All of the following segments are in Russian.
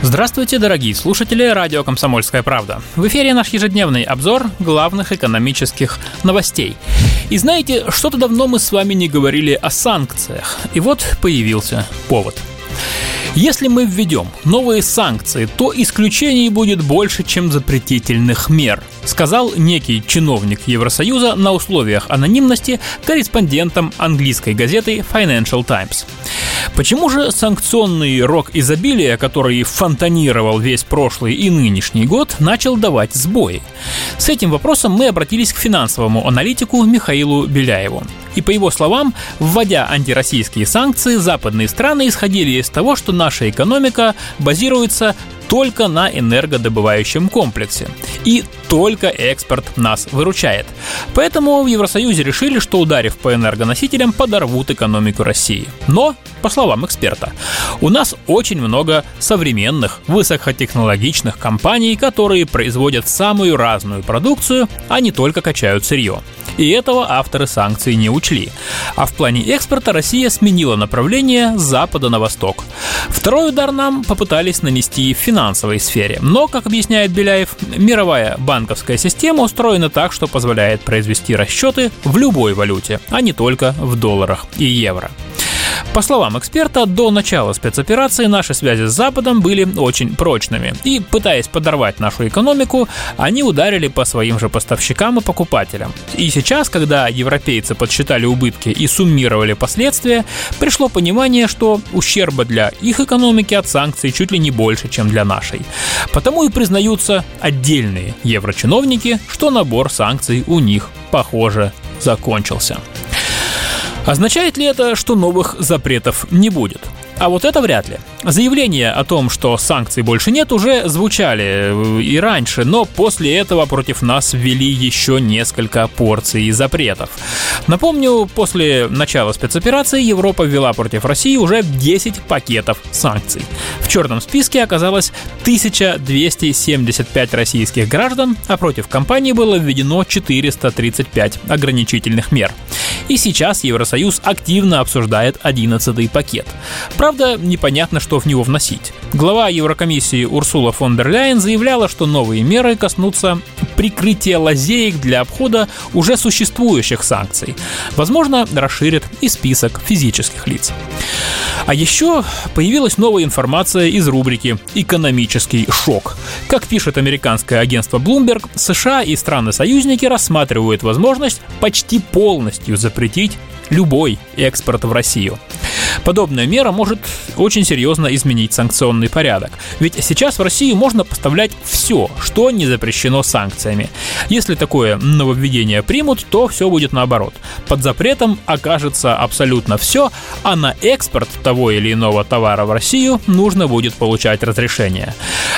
Здравствуйте, дорогие слушатели радио «Комсомольская правда». В эфире наш ежедневный обзор главных экономических новостей. И знаете, что-то давно мы с вами не говорили о санкциях. И вот появился повод. Если мы введем новые санкции, то исключений будет больше, чем запретительных мер, сказал некий чиновник Евросоюза на условиях анонимности корреспондентам английской газеты Financial Times. Почему же санкционный рок изобилия, который фонтанировал весь прошлый и нынешний год, начал давать сбои? С этим вопросом мы обратились к финансовому аналитику Михаилу Беляеву. И по его словам, вводя антироссийские санкции, западные страны исходили из того, что наша экономика базируется только на энергодобывающем комплексе. И только экспорт нас выручает. Поэтому в Евросоюзе решили, что ударив по энергоносителям, подорвут экономику России. Но, по словам эксперта, у нас очень много современных, высокотехнологичных компаний, которые производят самую разную продукцию, а не только качают сырье. И этого авторы санкций не учли. А в плане экспорта Россия сменила направление с запада на восток. Второй удар нам попытались нанести в финансовой сфере. Но, как объясняет Беляев, мировая банковская система устроена так, что позволяет произвести расчеты в любой валюте, а не только в долларах и евро. По словам эксперта, до начала спецоперации наши связи с Западом были очень прочными. И, пытаясь подорвать нашу экономику, они ударили по своим же поставщикам и покупателям. И сейчас, когда европейцы подсчитали убытки и суммировали последствия, пришло понимание, что ущерба для их экономики от санкций чуть ли не больше, чем для нашей. Потому и признаются отдельные еврочиновники, что набор санкций у них, похоже, закончился. Означает ли это, что новых запретов не будет? А вот это вряд ли. Заявления о том, что санкций больше нет, уже звучали э, и раньше, но после этого против нас ввели еще несколько порций запретов. Напомню, после начала спецоперации Европа ввела против России уже 10 пакетов санкций. В черном списке оказалось 1275 российских граждан, а против компании было введено 435 ограничительных мер. И сейчас Евросоюз активно обсуждает 11 пакет. Правда, непонятно, что в него вносить. Глава Еврокомиссии Урсула фон дер Ляйен заявляла, что новые меры коснутся прикрытия лазеек для обхода уже существующих санкций. Возможно, расширят и список физических лиц. А еще появилась новая информация из рубрики «Экономический шок». Как пишет американское агентство Bloomberg, США и страны-союзники рассматривают возможность почти полностью запретить любой экспорт в Россию. Подобная мера может очень серьезно изменить санкционный порядок. Ведь сейчас в Россию можно поставлять все, что не запрещено санкциями. Если такое нововведение примут, то все будет наоборот. Под запретом окажется абсолютно все, а на экспорт того или иного товара в Россию нужно будет получать разрешение.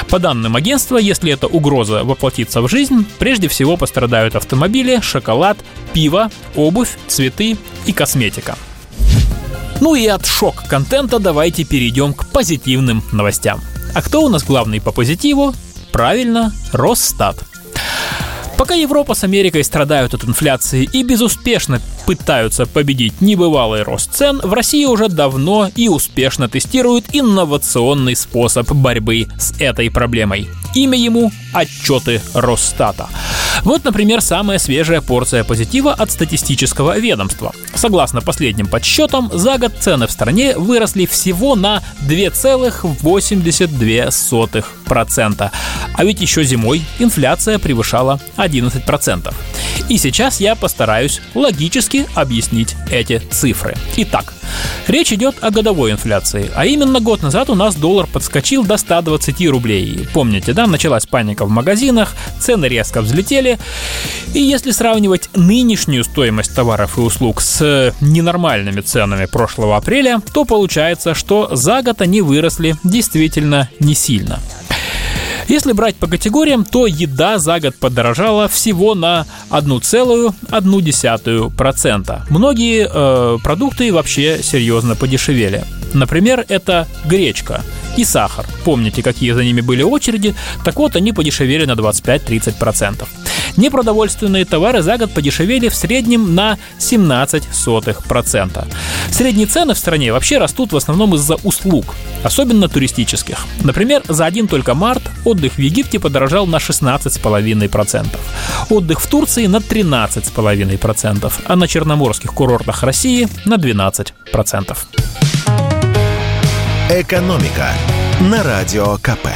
По данным агентства, если эта угроза воплотится в жизнь, прежде всего пострадают автомобили, шоколад, пиво, обувь, цветы и косметика. Ну и от шок-контента давайте перейдем к позитивным новостям. А кто у нас главный по позитиву? Правильно, Росстат. Пока Европа с Америкой страдают от инфляции и безуспешно пытаются победить небывалый рост цен, в России уже давно и успешно тестируют инновационный способ борьбы с этой проблемой. Имя ему – отчеты Росстата. Вот, например, самая свежая порция позитива от статистического ведомства. Согласно последним подсчетам, за год цены в стране выросли всего на 2,82%. А ведь еще зимой инфляция превышала 11%. И сейчас я постараюсь логически объяснить эти цифры. Итак, Речь идет о годовой инфляции, а именно год назад у нас доллар подскочил до 120 рублей. Помните, да, началась паника в магазинах, цены резко взлетели. И если сравнивать нынешнюю стоимость товаров и услуг с ненормальными ценами прошлого апреля, то получается, что за год они выросли действительно не сильно. Если брать по категориям, то еда за год подорожала всего на 1,1%. Многие э, продукты вообще серьезно подешевели. Например, это гречка и сахар. Помните, какие за ними были очереди? Так вот, они подешевели на 25-30%. Непродовольственные товары за год подешевели в среднем на 17%. Средние цены в стране вообще растут в основном из-за услуг, особенно туристических. Например, за один только март отдых в Египте подорожал на 16,5%, отдых в Турции на 13,5%, а на черноморских курортах России на 12%. «Экономика» на Радио КП.